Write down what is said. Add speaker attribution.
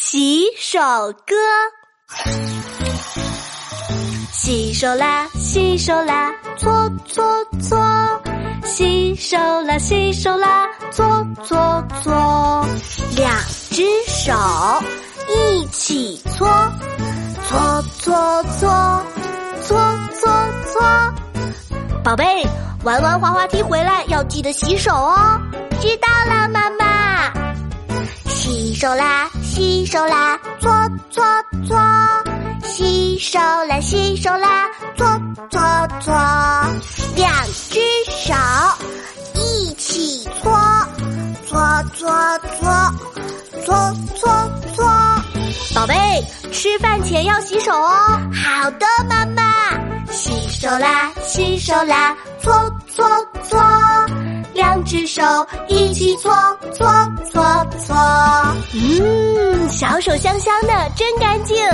Speaker 1: 洗手歌。洗手啦，洗手啦，搓搓搓。洗手啦，洗手啦，搓搓搓。两只手一起搓，搓搓搓，搓搓搓。宝贝，玩完滑滑梯回来要记得洗手哦。知道了，妈妈。洗手啦，洗手啦，搓搓搓。洗手啦，洗手啦，搓搓搓。两只手一起搓，搓搓搓，搓搓搓。宝贝，吃饭前要洗手哦。好的，妈妈。洗手啦，洗手啦，搓搓搓。两只手一起搓，搓搓搓。嗯，小手香香的真干净。耶！